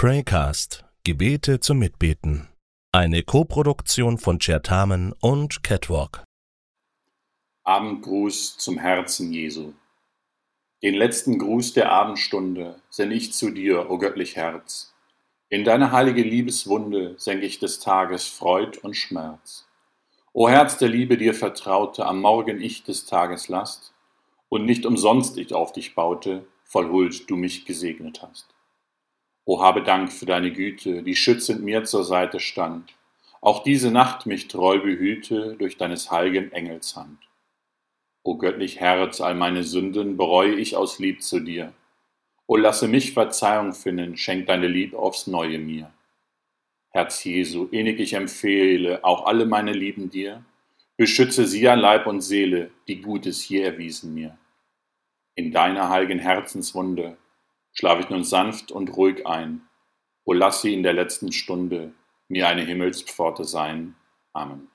Praycast Gebete zum Mitbeten. Eine Koproduktion von Chertamen und Catwalk. Abendgruß zum Herzen Jesu. Den letzten Gruß der Abendstunde sende ich zu dir, o göttlich Herz. In deine heilige Liebeswunde senk ich des Tages Freud und Schmerz. O Herz der Liebe dir vertraute, am Morgen ich des Tages Last, und nicht umsonst ich auf dich baute, voll Huld du mich gesegnet hast. O habe Dank für deine Güte, die schützend mir zur Seite stand, auch diese Nacht mich treu behüte durch deines heiligen Engels Hand. O göttlich Herz, all meine Sünden bereue ich aus Lieb zu dir. O lasse mich Verzeihung finden, schenk deine Lieb aufs Neue mir. Herz Jesu, innig ich empfehle auch alle meine Lieben dir, beschütze sie an Leib und Seele, die Gutes je erwiesen mir. In deiner heiligen Herzenswunde schlaf ich nun sanft und ruhig ein. O lass sie in der letzten Stunde mir eine Himmelspforte sein. Amen.